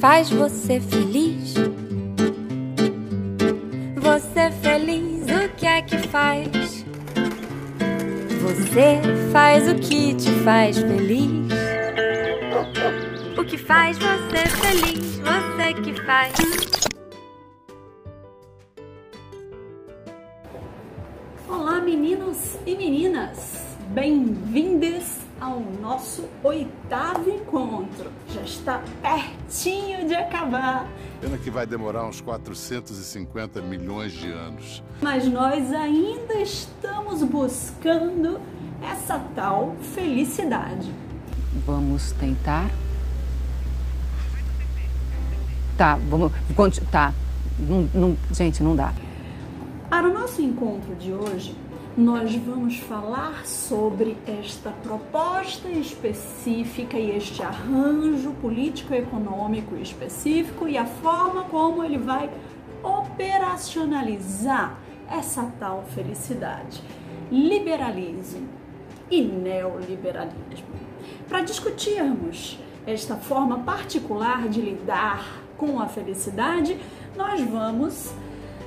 faz você feliz? Você feliz, o que é que faz? Você faz o que te faz feliz. O que faz você feliz, você que faz. Olá, meninos e meninas! Bem-vindos ao nosso oitavo encontro. Já está pertinho acabar. Pena que vai demorar uns 450 milhões de anos. Mas nós ainda estamos buscando essa tal felicidade. Vamos tentar. Tá, vamos. Tá. Não, não, gente, não dá. Para o nosso encontro de hoje, nós vamos falar sobre esta proposta específica e este arranjo político-econômico específico e a forma como ele vai operacionalizar essa tal felicidade. Liberalismo e neoliberalismo. Para discutirmos esta forma particular de lidar com a felicidade, nós vamos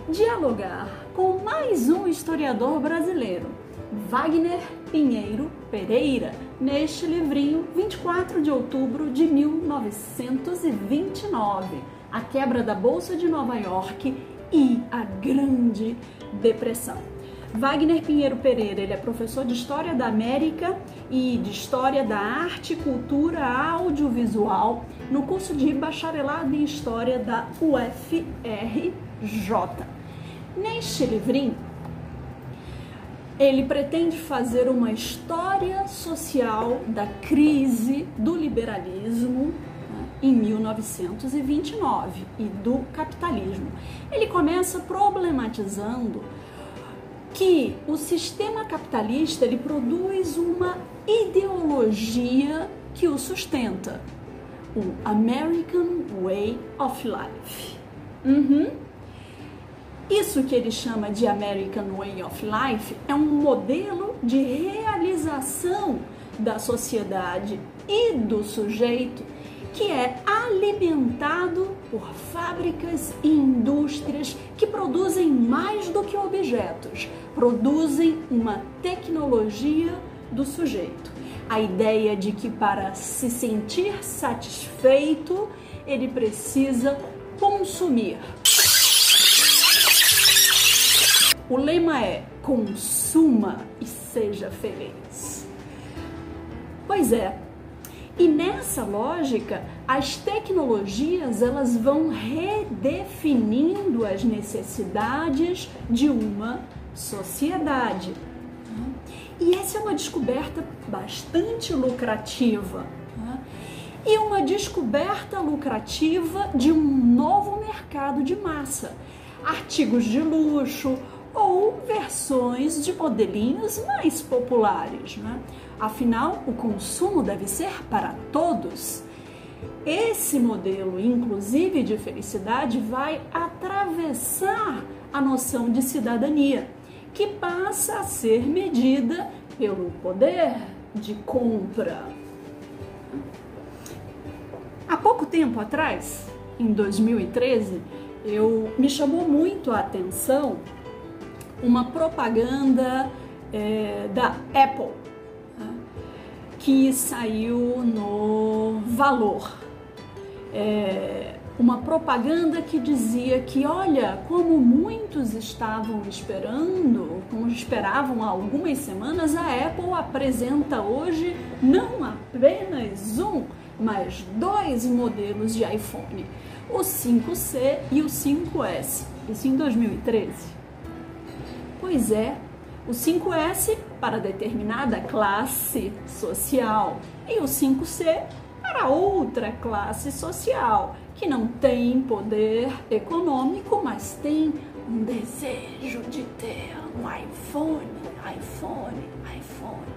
dialogar com mais um historiador brasileiro, Wagner Pinheiro Pereira, neste livrinho 24 de outubro de 1929, A Quebra da Bolsa de Nova York e a Grande Depressão. Wagner Pinheiro Pereira, ele é professor de História da América e de História da Arte e Cultura Audiovisual no curso de Bacharelado em História da UFRJ. Neste livrinho, ele pretende fazer uma história social da crise do liberalismo né, em 1929 e do capitalismo. Ele começa problematizando que o sistema capitalista ele produz uma ideologia que o sustenta, o American Way of Life. Uhum. Isso que ele chama de American Way of Life é um modelo de realização da sociedade e do sujeito que é alimentado por fábricas e indústrias que produzem mais do que objetos, produzem uma tecnologia do sujeito. A ideia de que para se sentir satisfeito, ele precisa consumir. O lema é consuma e seja feliz. Pois é, e nessa lógica, as tecnologias elas vão redefinindo as necessidades de uma sociedade. E essa é uma descoberta bastante lucrativa. E uma descoberta lucrativa de um novo mercado de massa. Artigos de luxo ou versões de modelinhos mais populares. Né? Afinal, o consumo deve ser para todos. Esse modelo, inclusive de felicidade, vai atravessar a noção de cidadania, que passa a ser medida pelo poder de compra. Há pouco tempo atrás, em 2013, eu me chamou muito a atenção uma propaganda é, da Apple que saiu no Valor. É, uma propaganda que dizia que, olha, como muitos estavam esperando, como esperavam há algumas semanas, a Apple apresenta hoje não apenas um, mas dois modelos de iPhone, o 5C e o 5S. Isso em 2013. Pois é, o 5S para determinada classe social e o 5C para outra classe social que não tem poder econômico, mas tem um desejo de ter um iPhone, iPhone, iPhone.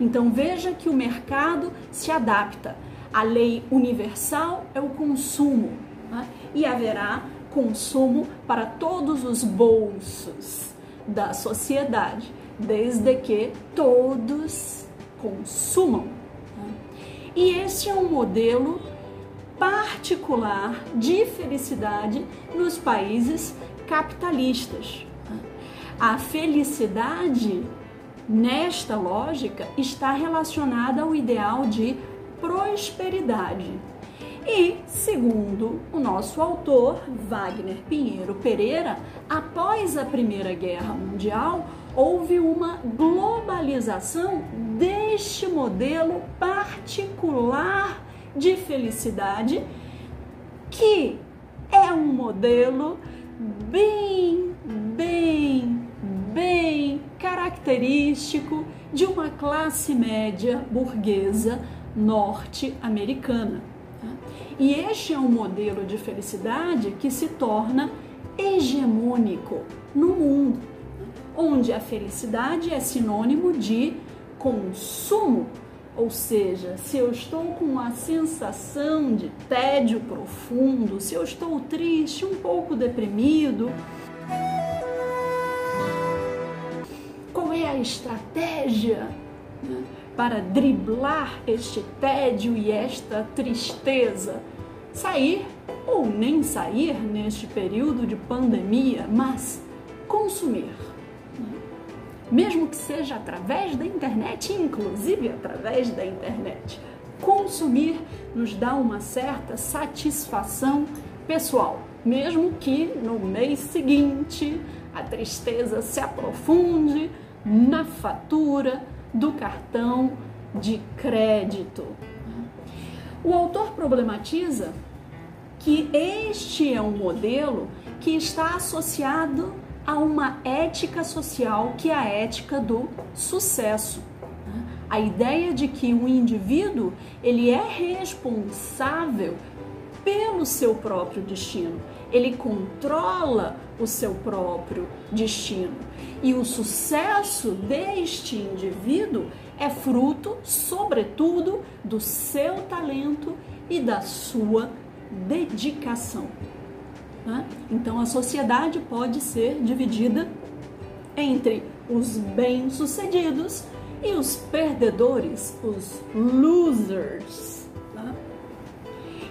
Então veja que o mercado se adapta. A lei universal é o consumo né? e haverá consumo para todos os bolsos da sociedade, desde que todos consumam. E este é um modelo particular de felicidade nos países capitalistas. A felicidade, nesta lógica, está relacionada ao ideal de prosperidade. E, segundo o nosso autor, Wagner Pinheiro Pereira, após a Primeira Guerra Mundial, houve uma globalização deste modelo particular de felicidade, que é um modelo bem, bem, bem característico de uma classe média burguesa norte-americana. E este é um modelo de felicidade que se torna hegemônico no mundo, onde a felicidade é sinônimo de consumo, ou seja, se eu estou com uma sensação de tédio profundo, se eu estou triste, um pouco deprimido, qual é a estratégia né, para driblar este tédio e esta tristeza? sair ou nem sair neste período de pandemia, mas consumir. Mesmo que seja através da internet, inclusive através da internet. Consumir nos dá uma certa satisfação pessoal, mesmo que no mês seguinte a tristeza se aprofunde na fatura do cartão de crédito. O autor problematiza que este é um modelo que está associado a uma ética social que é a ética do sucesso. A ideia de que um indivíduo ele é responsável pelo seu próprio destino, ele controla o seu próprio destino. E o sucesso deste indivíduo é fruto, sobretudo, do seu talento e da sua dedicação. Né? Então a sociedade pode ser dividida entre os bem-sucedidos e os perdedores, os losers.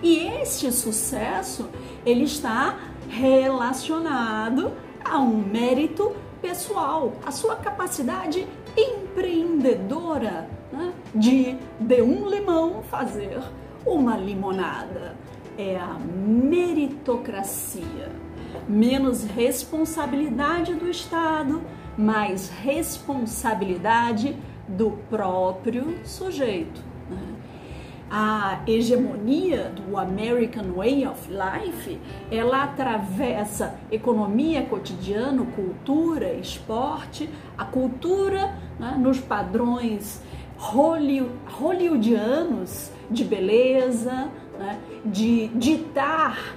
E este sucesso ele está relacionado a um mérito pessoal, a sua capacidade empreendedora né? de de um limão fazer uma limonada. É a meritocracia. Menos responsabilidade do Estado, mais responsabilidade do próprio sujeito. A hegemonia do American Way of Life, ela atravessa economia cotidiana, cultura, esporte, a cultura né, nos padrões hollywoodianos de beleza, né, de ditar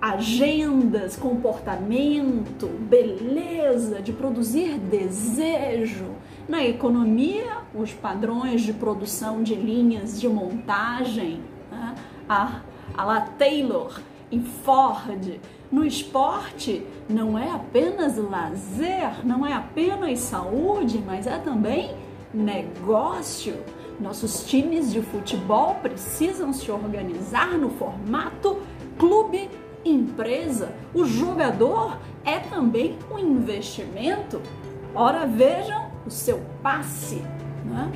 agendas, comportamento, beleza, de produzir desejo. Na economia, os padrões de produção de linhas de montagem, né, a, a la Taylor e Ford. No esporte, não é apenas lazer, não é apenas saúde, mas é também negócio. Nossos times de futebol precisam se organizar no formato clube empresa. O jogador é também um investimento. Ora, vejam o seu passe. Né?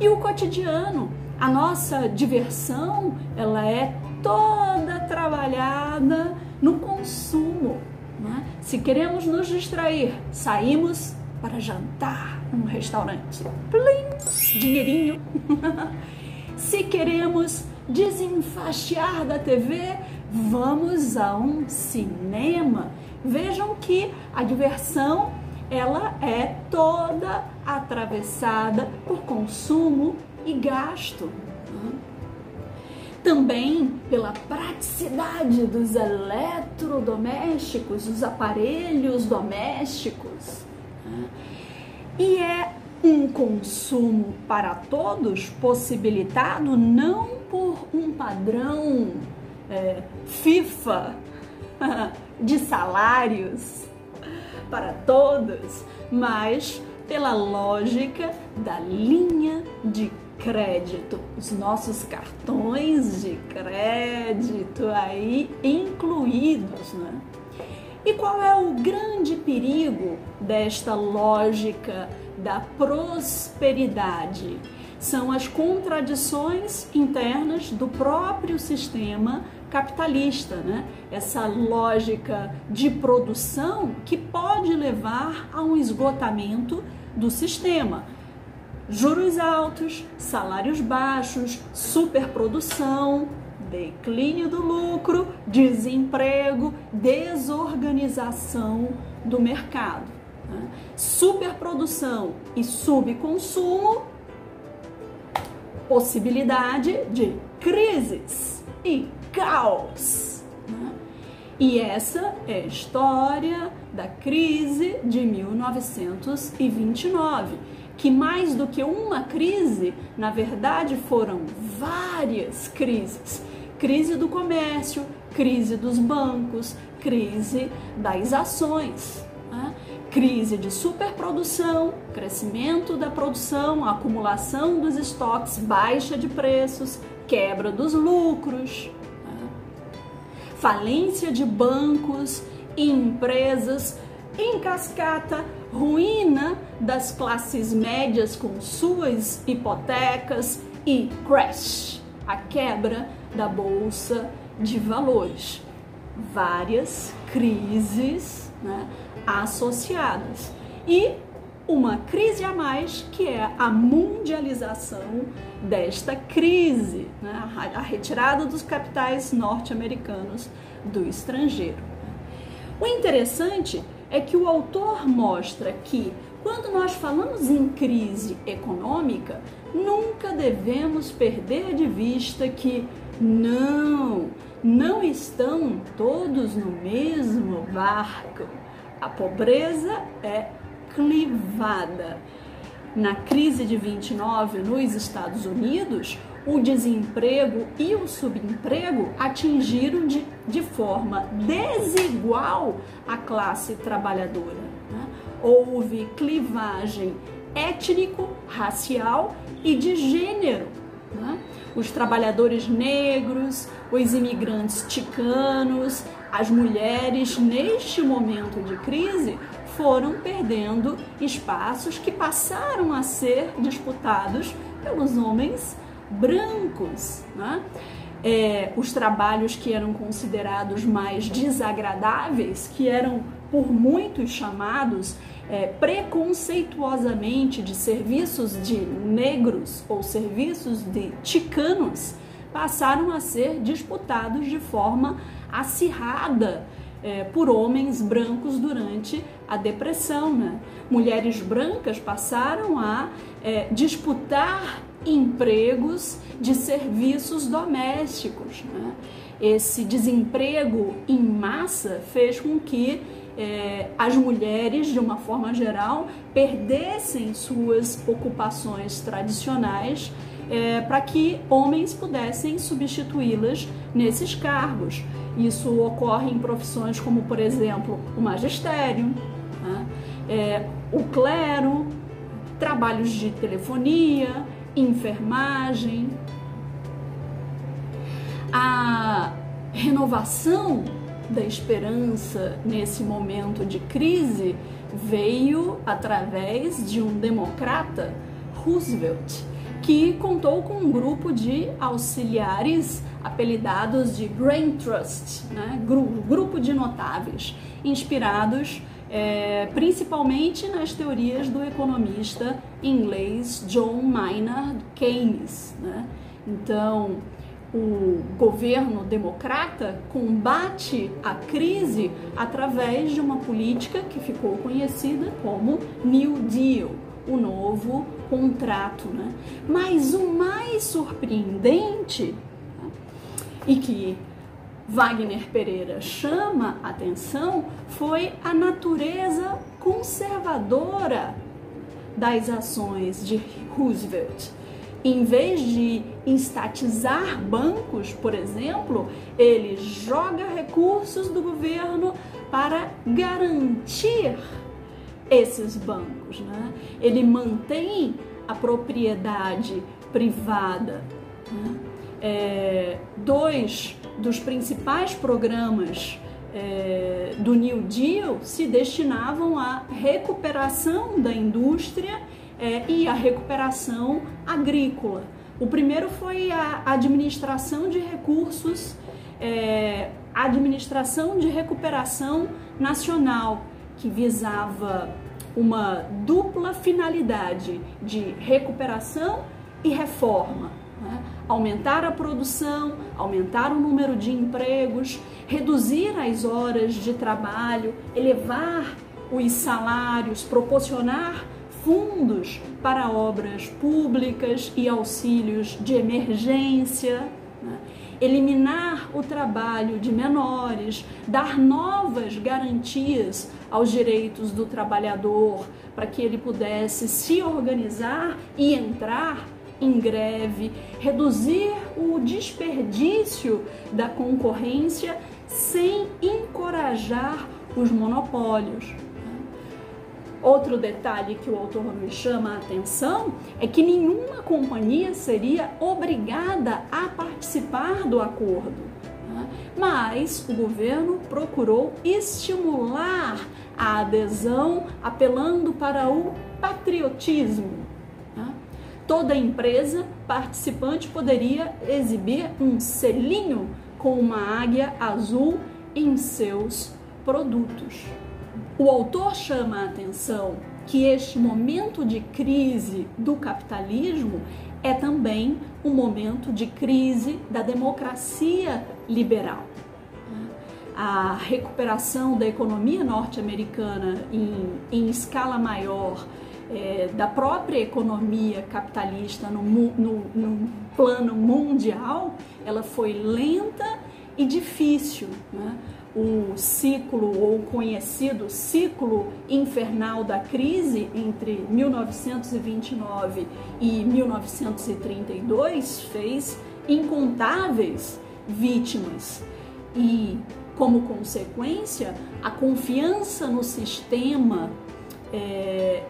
E o cotidiano, a nossa diversão, ela é toda trabalhada no consumo. Né? Se queremos nos distrair, saímos para jantar num restaurante. Plim, dinheirinho. Se queremos desenfastiar da TV, vamos a um cinema. Vejam que a diversão ela é toda atravessada por consumo e gasto. Também pela praticidade dos eletrodomésticos, dos aparelhos domésticos. E é um consumo para todos possibilitado não por um padrão é, FIFA de salários para todos, mas pela lógica da linha de crédito, os nossos cartões de crédito aí incluídos, né? E qual é o grande perigo desta lógica da prosperidade? São as contradições internas do próprio sistema capitalista, né? Essa lógica de produção que pode levar a um esgotamento do sistema. Juros altos, salários baixos, superprodução, declínio do lucro, desemprego, desorganização do mercado. Né? Superprodução e subconsumo, possibilidade de crises e caos. Né? E essa é a história da crise de 1929, que mais do que uma crise, na verdade foram várias crises crise do comércio, crise dos bancos, crise das ações, né? crise de superprodução, crescimento da produção, acumulação dos estoques, baixa de preços, quebra dos lucros? Falência de bancos e empresas em cascata, ruína das classes médias com suas hipotecas e crash, a quebra da bolsa de valores. Várias crises né, associadas. E uma crise a mais que é a mundialização desta crise, né, a retirada dos capitais norte-americanos do estrangeiro. O interessante é que o autor mostra que quando nós falamos em crise econômica, nunca devemos perder de vista que não, não estão todos no mesmo barco. A pobreza é clivada. Na crise de 29 nos Estados Unidos, o desemprego e o subemprego atingiram de, de forma desigual a classe trabalhadora. Né? Houve clivagem étnico-racial e de gênero. Né? Os trabalhadores negros, os imigrantes ticanos, as mulheres, neste momento de crise, foram perdendo espaços que passaram a ser disputados pelos homens brancos. Né? É, os trabalhos que eram considerados mais desagradáveis, que eram por muitos chamados é, preconceituosamente de serviços de negros ou serviços de ticanos, passaram a ser disputados de forma acirrada é, por homens brancos durante a depressão. Né? Mulheres brancas passaram a é, disputar empregos de serviços domésticos. Né? Esse desemprego em massa fez com que é, as mulheres, de uma forma geral, perdessem suas ocupações tradicionais é, para que homens pudessem substituí-las nesses cargos. Isso ocorre em profissões como, por exemplo, o magistério, né? é, o clero, trabalhos de telefonia, enfermagem. A renovação da esperança nesse momento de crise veio através de um democrata, Roosevelt, que contou com um grupo de auxiliares apelidados de Brain Trust, né? grupo de notáveis, inspirados é, principalmente nas teorias do economista inglês John Maynard Keynes. Né? Então, o governo democrata combate a crise através de uma política que ficou conhecida como New Deal, o novo contrato. Né? Mas o mais surpreendente e que Wagner Pereira chama atenção foi a natureza conservadora das ações de Roosevelt em vez de estatizar bancos, por exemplo, ele joga recursos do governo para garantir esses bancos. Né? Ele mantém a propriedade privada. Né? É, dois dos principais programas é, do New Deal se destinavam à recuperação da indústria é, e à recuperação agrícola. O primeiro foi a administração de recursos, é, administração de recuperação nacional, que visava uma dupla finalidade de recuperação e reforma. Aumentar a produção, aumentar o número de empregos, reduzir as horas de trabalho, elevar os salários, proporcionar fundos para obras públicas e auxílios de emergência, né? eliminar o trabalho de menores, dar novas garantias aos direitos do trabalhador para que ele pudesse se organizar e entrar em greve, reduzir o desperdício da concorrência sem encorajar os monopólios. Outro detalhe que o autor me chama a atenção é que nenhuma companhia seria obrigada a participar do acordo. Mas o governo procurou estimular a adesão, apelando para o patriotismo. Toda empresa participante poderia exibir um selinho com uma águia azul em seus produtos. O autor chama a atenção que este momento de crise do capitalismo é também um momento de crise da democracia liberal. A recuperação da economia norte-americana em, em, escala maior, é, da própria economia capitalista no, no, no, plano mundial, ela foi lenta e difícil. Né? o ciclo ou conhecido ciclo infernal da crise entre 1929 e 1932 fez incontáveis vítimas e, como consequência, a confiança no sistema é,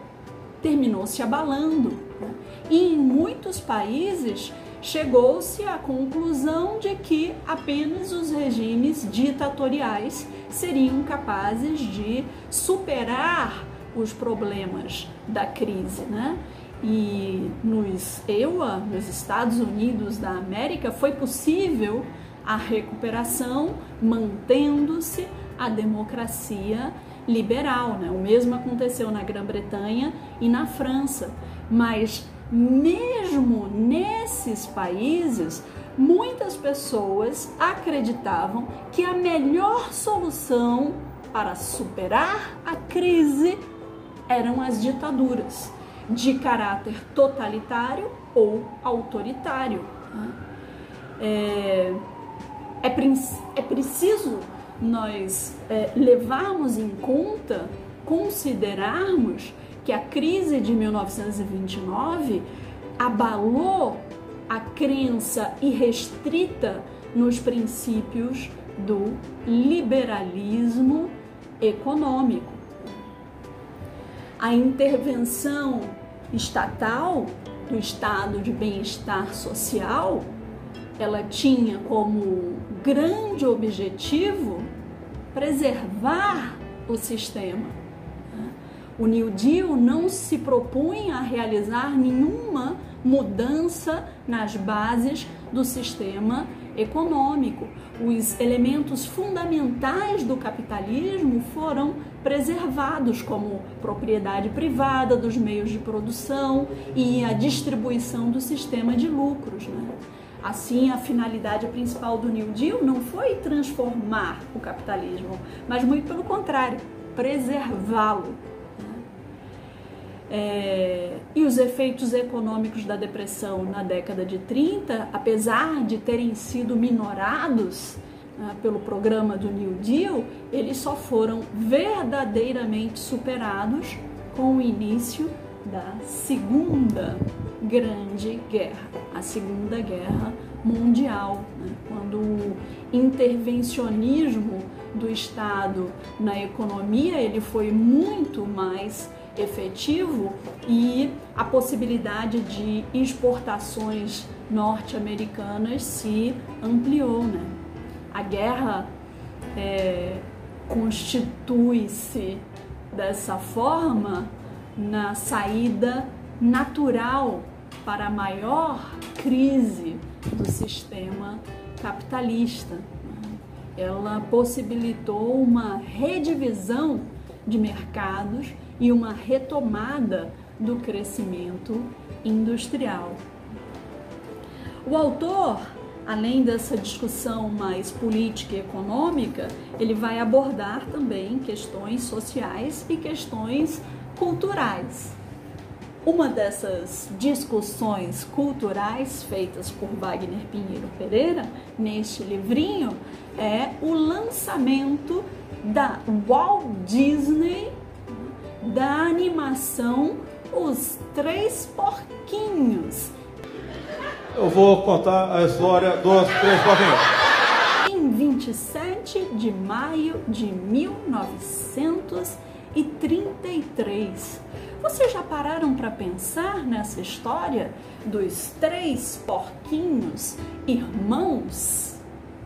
terminou se abalando. Né? E em muitos países chegou-se à conclusão de que apenas os regimes ditatoriais seriam capazes de superar os problemas da crise, né? E nos EUA, nos Estados Unidos da América, foi possível a recuperação mantendo-se a democracia liberal, né? O mesmo aconteceu na Grã-Bretanha e na França, mas mesmo nesses países, muitas pessoas acreditavam que a melhor solução para superar a crise eram as ditaduras de caráter totalitário ou autoritário. É, é, é preciso nós é, levarmos em conta, considerarmos que a crise de 1929 abalou a crença irrestrita nos princípios do liberalismo econômico. A intervenção estatal do estado de bem-estar social, ela tinha como grande objetivo preservar o sistema o New Deal não se propunha a realizar nenhuma mudança nas bases do sistema econômico. Os elementos fundamentais do capitalismo foram preservados, como propriedade privada dos meios de produção e a distribuição do sistema de lucros. Né? Assim, a finalidade principal do New Deal não foi transformar o capitalismo, mas muito pelo contrário, preservá-lo. É, e os efeitos econômicos da depressão na década de 30, apesar de terem sido minorados né, pelo programa do New Deal, eles só foram verdadeiramente superados com o início da Segunda Grande Guerra, a Segunda Guerra Mundial, né, quando o intervencionismo do Estado na economia ele foi muito mais efetivo e a possibilidade de exportações norte-americanas se ampliou. Né? A guerra é, constitui-se dessa forma na saída natural para a maior crise do sistema capitalista. Ela possibilitou uma redivisão de mercados e uma retomada do crescimento industrial. O autor, além dessa discussão mais política e econômica, ele vai abordar também questões sociais e questões culturais. Uma dessas discussões culturais feitas por Wagner Pinheiro Pereira neste livrinho é o lançamento da Walt Disney da animação Os Três Porquinhos. Eu vou contar a história dos Três Porquinhos. Em 27 de maio de 1933. Vocês já pararam para pensar nessa história dos três porquinhos irmãos?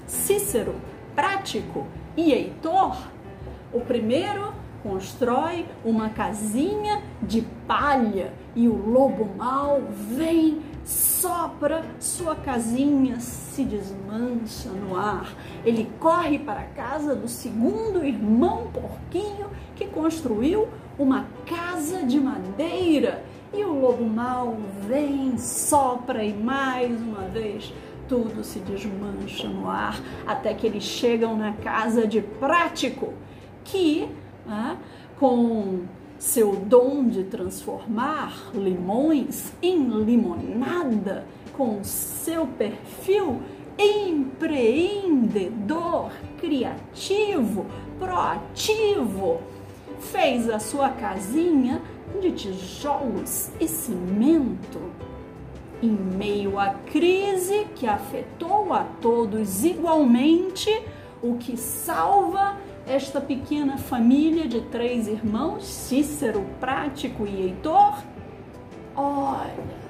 Cícero, Prático e Heitor? O primeiro constrói uma casinha de palha e o lobo mau vem, sopra, sua casinha se desmancha no ar. Ele corre para a casa do segundo irmão porquinho que construiu uma casa de madeira. E o lobo mau vem, sopra e mais uma vez tudo se desmancha no ar até que eles chegam na casa de Prático, que né, com seu dom de transformar limões em limonada, com seu perfil empreendedor, criativo, proativo, fez a sua casinha de tijolos e cimento. Em meio à crise que afetou a todos igualmente, o que salva esta pequena família de três irmãos, Cícero, Prático e Heitor? Olha,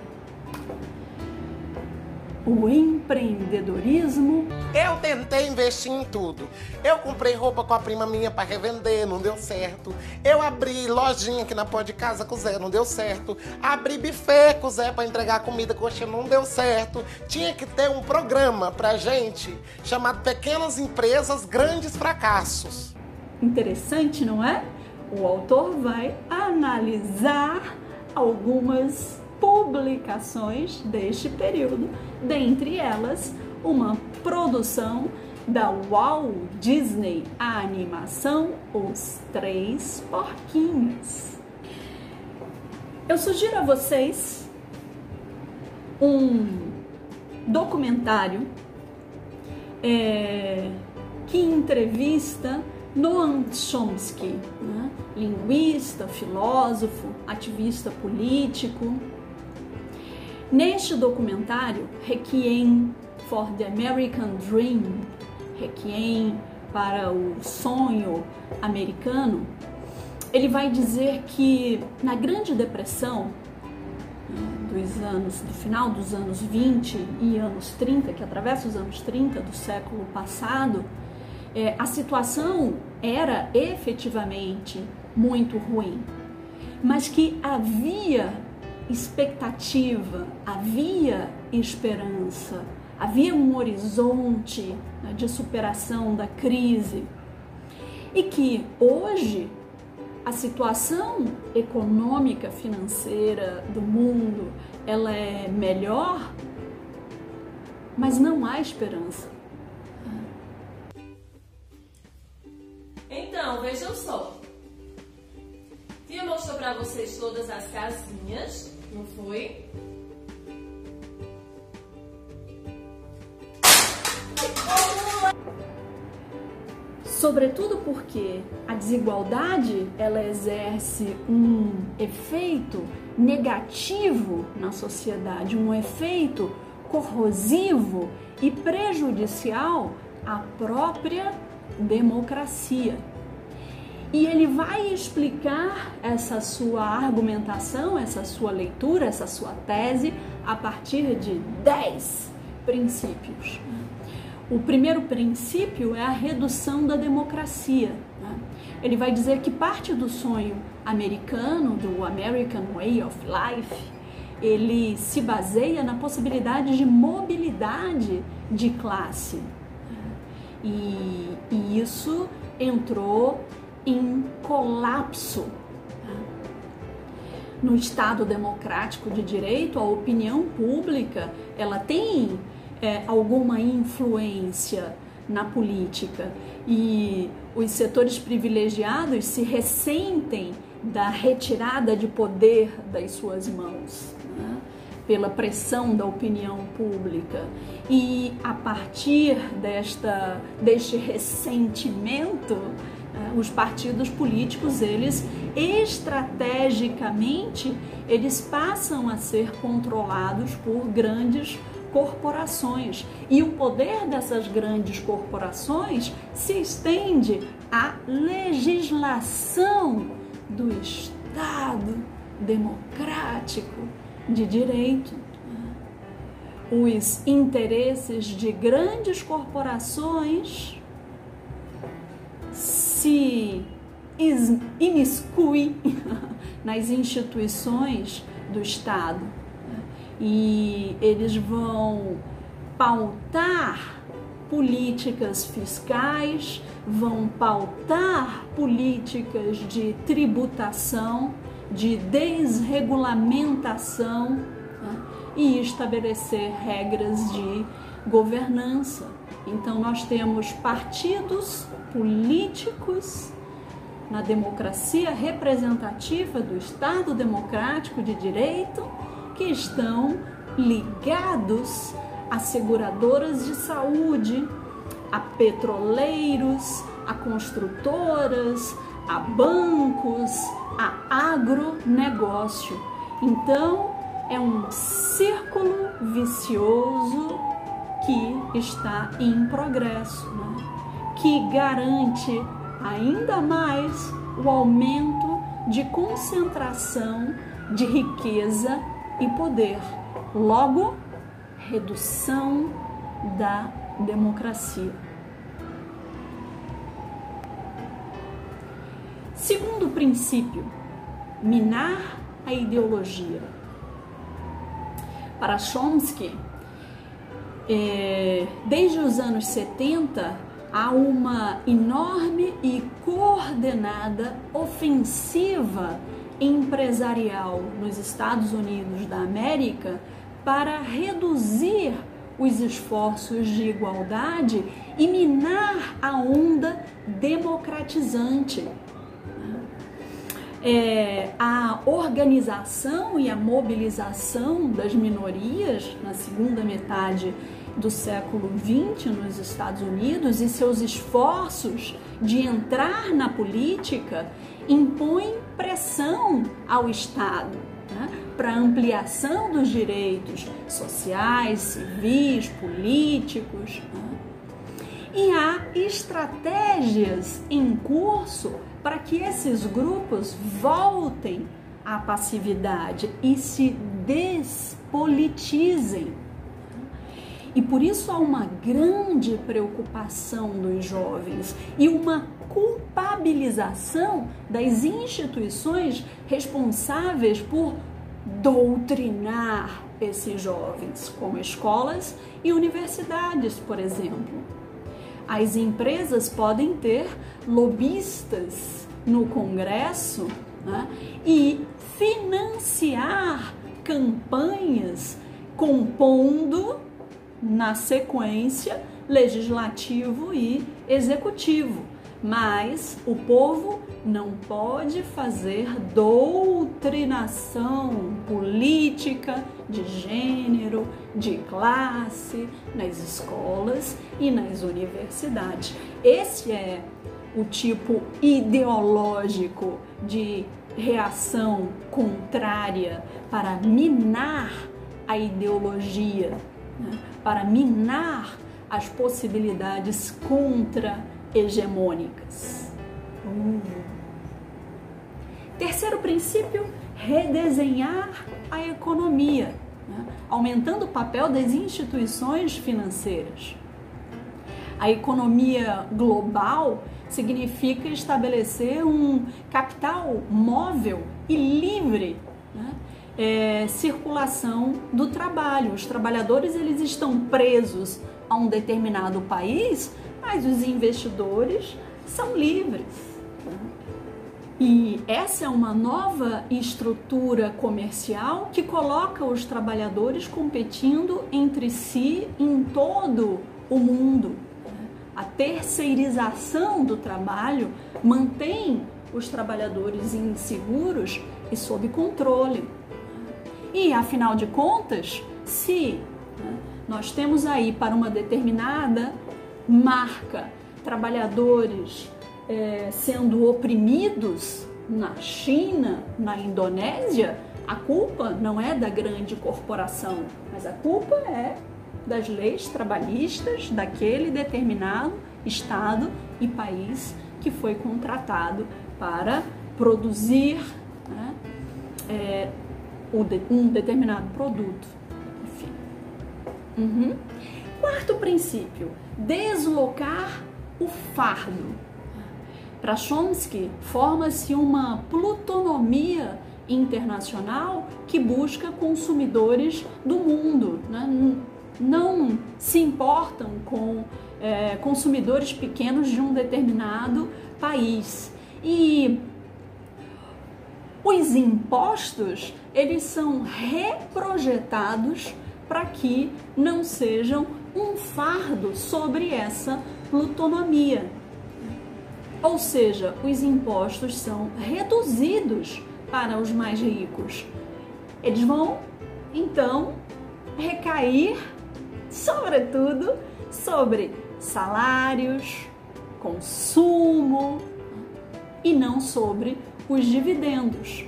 o empreendedorismo. Eu tentei investir em tudo. Eu comprei roupa com a prima minha para revender, não deu certo. Eu abri lojinha aqui na pó de casa com o Zé, não deu certo. Abri buffet com o Zé para entregar comida coxa, não deu certo. Tinha que ter um programa pra gente chamado Pequenas Empresas Grandes Fracassos. Interessante, não é? O autor vai analisar algumas publicações deste período, dentre elas uma produção da Walt Disney, a animação Os Três Porquinhos. Eu sugiro a vocês um documentário é, que entrevista Noam Chomsky, né? linguista, filósofo, ativista político, Neste documentário, Requiem for the American Dream, Requiem para o sonho americano, ele vai dizer que na Grande Depressão dos anos, do final dos anos 20 e anos 30, que atravessa os anos 30 do século passado, é, a situação era efetivamente muito ruim, mas que havia expectativa, havia esperança, havia um horizonte né, de superação da crise. E que hoje a situação econômica, financeira do mundo, ela é melhor, mas não há esperança. Então, vejam só. Vocês todas as casinhas não foi? Sobretudo porque a desigualdade ela exerce um efeito negativo na sociedade, um efeito corrosivo e prejudicial à própria democracia. E ele vai explicar essa sua argumentação, essa sua leitura, essa sua tese a partir de 10 princípios. O primeiro princípio é a redução da democracia. Né? Ele vai dizer que parte do sonho americano, do American Way of Life, ele se baseia na possibilidade de mobilidade de classe. E, e isso entrou em colapso. No Estado democrático de direito, a opinião pública ela tem é, alguma influência na política e os setores privilegiados se ressentem da retirada de poder das suas mãos né? pela pressão da opinião pública e a partir desta deste ressentimento né, os partidos políticos eles estrategicamente eles passam a ser controlados por grandes corporações. E o poder dessas grandes corporações se estende à legislação do Estado democrático de direito. Os interesses de grandes corporações se imiscuem nas instituições do Estado e eles vão pautar políticas fiscais, vão pautar políticas de tributação, de desregulamentação né? e estabelecer regras de governança. Então, nós temos partidos políticos na democracia representativa do Estado Democrático de Direito que estão ligados a seguradoras de saúde, a petroleiros, a construtoras, a bancos, a agronegócio. Então, é um círculo vicioso que está em progresso, né? Que garante ainda mais o aumento de concentração de riqueza e poder. Logo, redução da democracia. Segundo princípio, minar a ideologia. Para Chomsky, é, desde os anos 70, há uma enorme e coordenada ofensiva empresarial nos Estados Unidos da América para reduzir os esforços de igualdade e minar a onda democratizante. É, a organização e a mobilização das minorias na segunda metade do século XX nos Estados Unidos e seus esforços de entrar na política impõem pressão ao Estado né, para ampliação dos direitos sociais, civis, políticos. Né? E há estratégias em curso para que esses grupos voltem à passividade e se despolitizem. E por isso há uma grande preocupação dos jovens e uma culpabilização das instituições responsáveis por doutrinar esses jovens, como escolas e universidades, por exemplo. As empresas podem ter lobistas no Congresso né, e financiar campanhas compondo na sequência legislativo e executivo. Mas o povo não pode fazer doutrinação política de gênero, de classe nas escolas e nas universidades. Esse é o tipo ideológico de reação contrária para minar a ideologia, né? Para minar as possibilidades contra hegemônicas. Uh. Terceiro princípio, redesenhar a economia, né? aumentando o papel das instituições financeiras. A economia global significa estabelecer um capital móvel e livre né? É, circulação do trabalho. Os trabalhadores eles estão presos a um determinado país, mas os investidores são livres. E essa é uma nova estrutura comercial que coloca os trabalhadores competindo entre si em todo o mundo. A terceirização do trabalho mantém os trabalhadores inseguros e sob controle. E afinal de contas, se né, nós temos aí para uma determinada marca trabalhadores é, sendo oprimidos na China, na Indonésia, a culpa não é da grande corporação, mas a culpa é das leis trabalhistas daquele determinado estado e país que foi contratado para produzir né, é, um determinado produto. Enfim. Uhum. Quarto princípio: deslocar o fardo. Para Chomsky, forma-se uma plutonomia internacional que busca consumidores do mundo. Né? Não se importam com é, consumidores pequenos de um determinado país. E os impostos, eles são reprojetados para que não sejam um fardo sobre essa plutonomia. Ou seja, os impostos são reduzidos para os mais ricos. Eles vão então recair, sobretudo, sobre salários, consumo e não sobre os dividendos.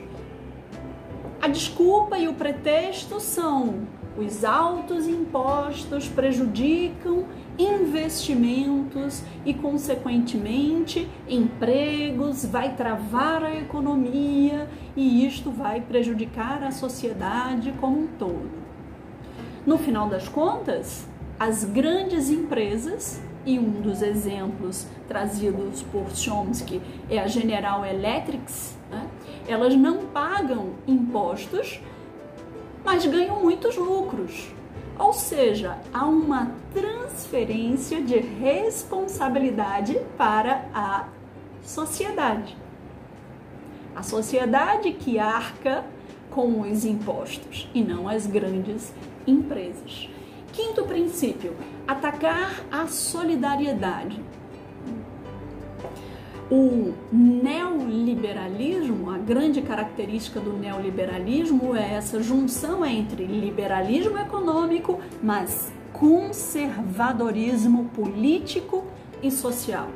A desculpa e o pretexto são os altos impostos prejudicam investimentos e, consequentemente, empregos, vai travar a economia e isto vai prejudicar a sociedade como um todo. No final das contas, as grandes empresas, e um dos exemplos trazidos por Chomsky é a General Electric, né? elas não pagam impostos, mas ganham muitos lucros. Ou seja, há uma transferência de responsabilidade para a sociedade. A sociedade que arca com os impostos e não as grandes empresas. Quinto princípio: atacar a solidariedade. O neoliberalismo, a grande característica do neoliberalismo é essa junção entre liberalismo econômico, mas conservadorismo político e social.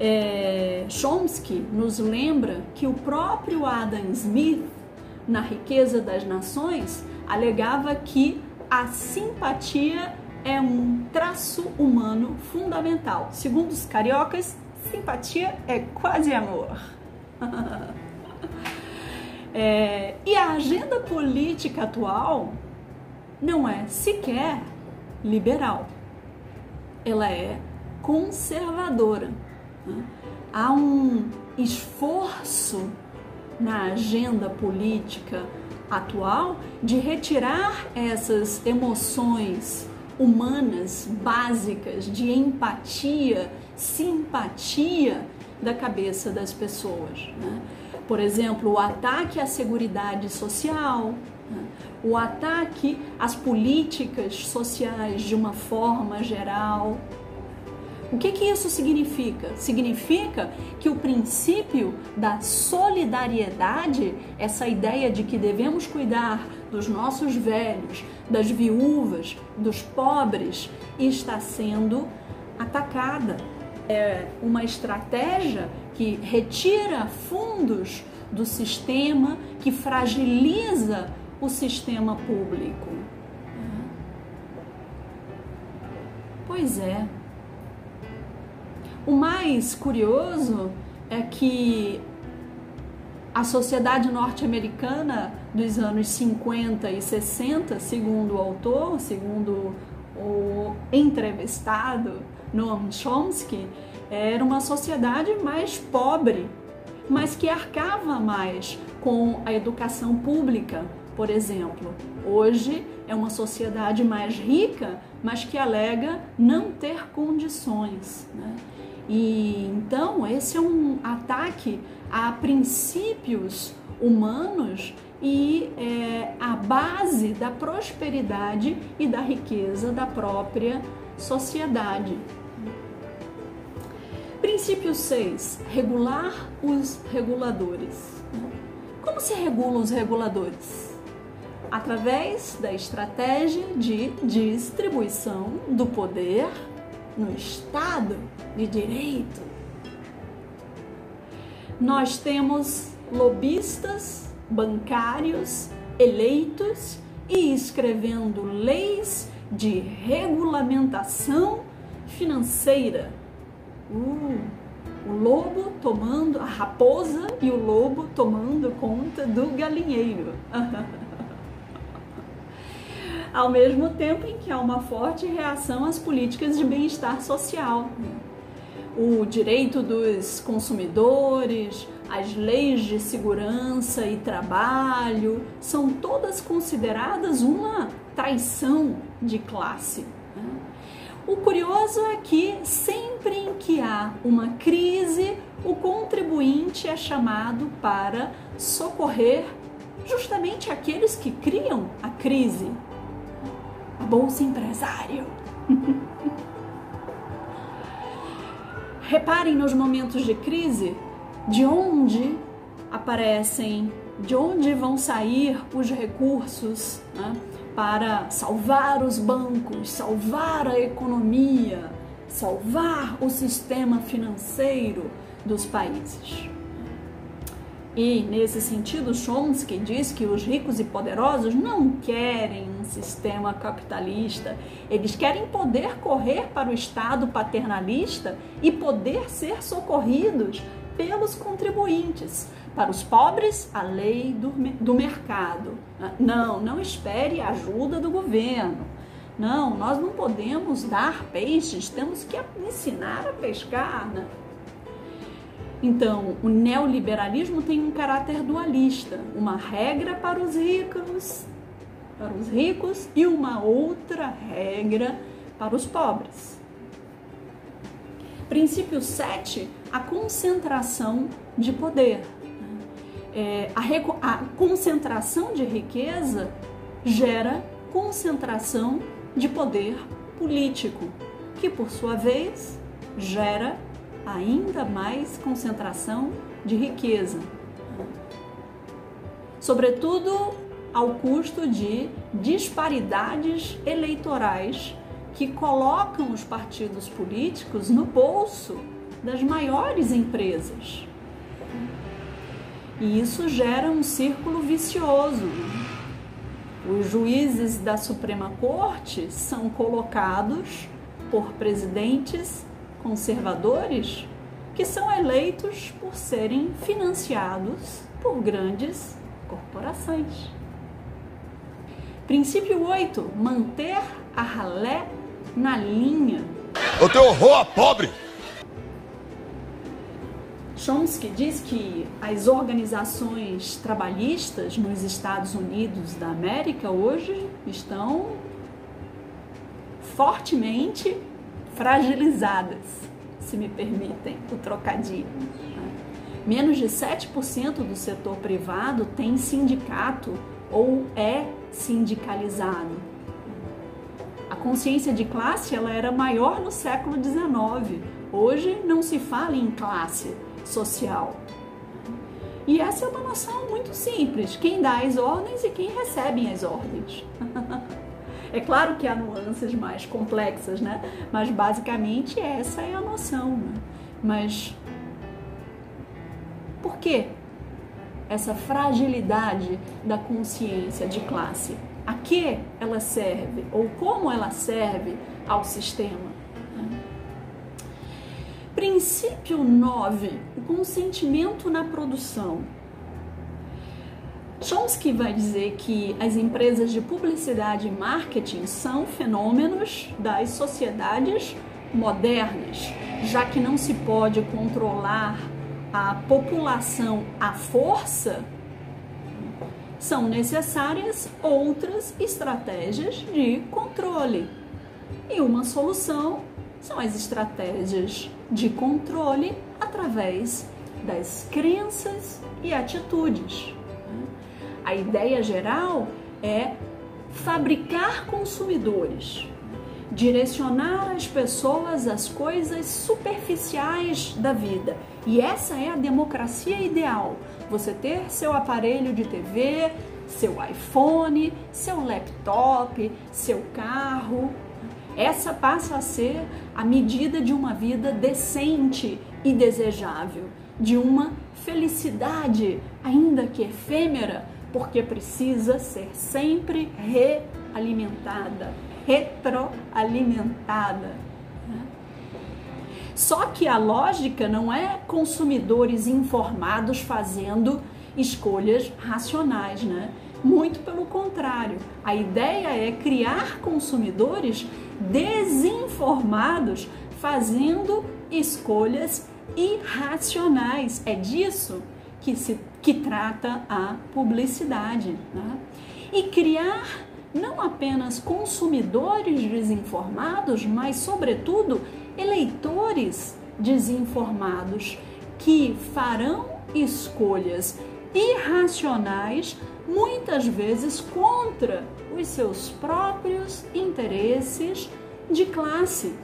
É, Chomsky nos lembra que o próprio Adam Smith, na Riqueza das Nações, alegava que a simpatia é um traço humano fundamental. Segundo os cariocas, simpatia é quase amor. é, e a agenda política atual não é sequer liberal, ela é conservadora. Né? Há um esforço na agenda política atual de retirar essas emoções humanas básicas de empatia, simpatia da cabeça das pessoas. Né? Por exemplo, o ataque à segurança social, né? o ataque às políticas sociais de uma forma geral, o que, que isso significa? Significa que o princípio da solidariedade, essa ideia de que devemos cuidar dos nossos velhos, das viúvas, dos pobres, está sendo atacada. É uma estratégia que retira fundos do sistema, que fragiliza o sistema público. Pois é. O mais curioso é que A sociedade norte-americana dos anos 50 e 60, segundo o autor, segundo o entrevistado Noam Chomsky, era uma sociedade mais pobre, mas que arcava mais com a educação pública, por exemplo. Hoje é uma sociedade mais rica, mas que alega não ter condições. Né? E então esse é um ataque a princípios humanos e é, a base da prosperidade e da riqueza da própria sociedade. Princípio 6. Regular os reguladores. Como se regulam os reguladores? Através da estratégia de distribuição do poder no Estado de Direito nós temos lobistas bancários eleitos e escrevendo leis de regulamentação financeira. Uh, o lobo tomando, a raposa e o lobo tomando conta do galinheiro. Ao mesmo tempo em que há uma forte reação às políticas de bem-estar social o direito dos consumidores, as leis de segurança e trabalho, são todas consideradas uma traição de classe. Né? O curioso é que sempre em que há uma crise, o contribuinte é chamado para socorrer justamente aqueles que criam a crise. Bolsa empresário. Reparem nos momentos de crise de onde aparecem, de onde vão sair os recursos né, para salvar os bancos, salvar a economia, salvar o sistema financeiro dos países. E nesse sentido, Chomsky diz que os ricos e poderosos não querem um sistema capitalista, eles querem poder correr para o Estado paternalista e poder ser socorridos pelos contribuintes. Para os pobres, a lei do, do mercado. Não, não espere a ajuda do governo. Não, nós não podemos dar peixes, temos que ensinar a pescar. Né? Então, o neoliberalismo tem um caráter dualista, uma regra para os ricos, para os ricos e uma outra regra para os pobres. Princípio 7, a concentração de poder. É, a, a concentração de riqueza gera concentração de poder político, que por sua vez gera ainda mais concentração de riqueza, sobretudo ao custo de disparidades eleitorais que colocam os partidos políticos no bolso das maiores empresas. E isso gera um círculo vicioso. Os juízes da Suprema Corte são colocados por presidentes conservadores que são eleitos por serem financiados por grandes corporações. Princípio 8: manter a ralé na linha. Eu tenho horror a pobre! Chomsky diz que as organizações trabalhistas nos Estados Unidos da América hoje estão fortemente fragilizadas, se me permitem o trocadilho. Menos de 7% do setor privado tem sindicato ou é sindicalizado. A consciência de classe ela era maior no século XIX. Hoje não se fala em classe social. E essa é uma noção muito simples: quem dá as ordens e quem recebe as ordens. É claro que há nuances mais complexas, né? Mas basicamente essa é a noção. Né? Mas por que essa fragilidade da consciência de classe? A que ela serve ou como ela serve ao sistema? Princípio 9, o consentimento na produção. Chomsky vai dizer que as empresas de publicidade e marketing são fenômenos das sociedades modernas, já que não se pode controlar a população à força, são necessárias outras estratégias de controle. E uma solução são as estratégias de controle através das crenças e atitudes. A ideia geral é fabricar consumidores, direcionar as pessoas às coisas superficiais da vida. E essa é a democracia ideal. Você ter seu aparelho de TV, seu iPhone, seu laptop, seu carro. Essa passa a ser a medida de uma vida decente e desejável, de uma felicidade, ainda que efêmera, porque precisa ser sempre realimentada, retroalimentada. Né? Só que a lógica não é consumidores informados fazendo escolhas racionais, né? Muito pelo contrário, a ideia é criar consumidores desinformados fazendo escolhas irracionais. É disso que se que trata a publicidade. Né? E criar não apenas consumidores desinformados, mas, sobretudo, eleitores desinformados que farão escolhas irracionais, muitas vezes contra os seus próprios interesses de classe.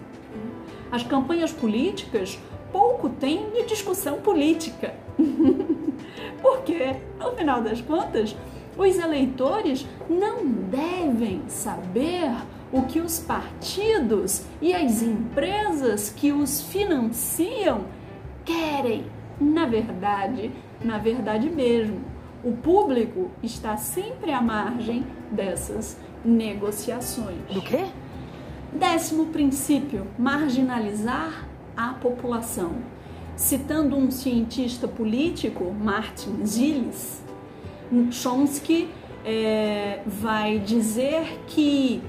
As campanhas políticas pouco têm de discussão política. Porque, no final das contas, os eleitores não devem saber o que os partidos e as empresas que os financiam querem. Na verdade, na verdade mesmo, o público está sempre à margem dessas negociações. Do quê? Décimo princípio: marginalizar a população. Citando um cientista político, Martin Gilles, Chomsky é, vai dizer que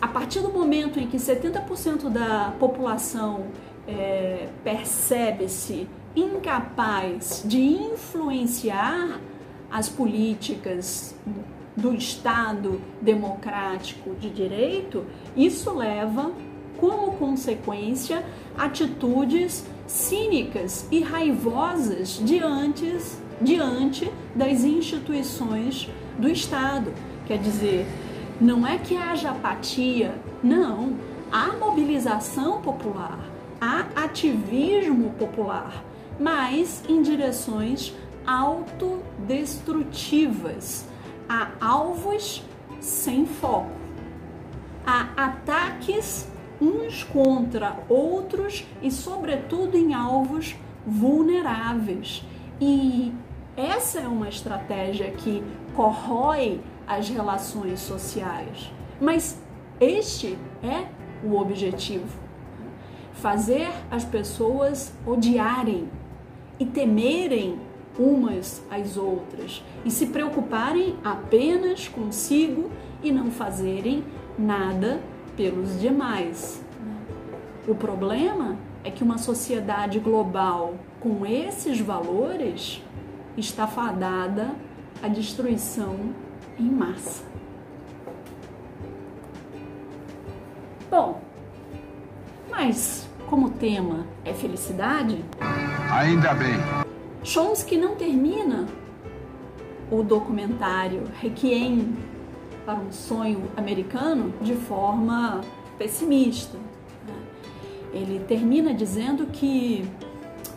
a partir do momento em que 70% da população é, percebe-se incapaz de influenciar as políticas do Estado democrático de direito, isso leva como consequência atitudes cínicas e raivosas diante, diante das instituições do Estado. Quer dizer, não é que haja apatia, não. Há mobilização popular, há ativismo popular, mas em direções autodestrutivas. Há alvos sem foco. Há ataques uns contra outros e, sobretudo, em alvos vulneráveis. E essa é uma estratégia que corrói as relações sociais. Mas este é o objetivo: fazer as pessoas odiarem e temerem umas às outras e se preocuparem apenas consigo e não fazerem nada pelos demais. O problema é que uma sociedade global com esses valores está fadada à destruição em massa. Bom, mas como o tema é felicidade, Ainda bem. Chomsky não termina o documentário Requiem para um sonho americano de forma pessimista. né? Ele termina dizendo que,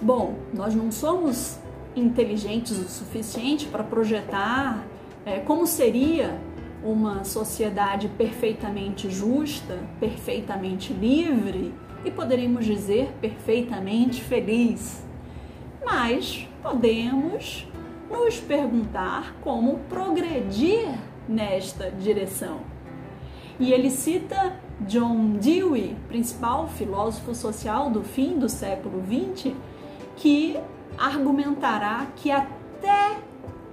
bom, nós não somos inteligentes o suficiente para projetar é, como seria uma sociedade perfeitamente justa, perfeitamente livre e poderíamos dizer perfeitamente feliz. Mas podemos nos perguntar como progredir nesta direção. E ele cita John Dewey, principal filósofo social do fim do século XX, que argumentará que até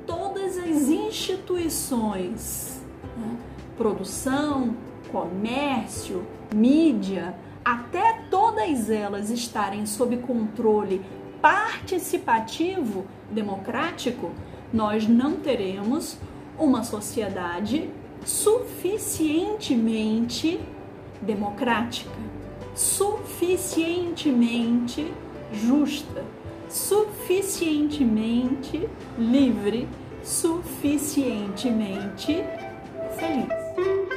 todas as instituições, né? produção, comércio, mídia, até todas elas estarem sob controle participativo democrático, nós não teremos uma sociedade suficientemente democrática, suficientemente justa, suficientemente livre, suficientemente feliz.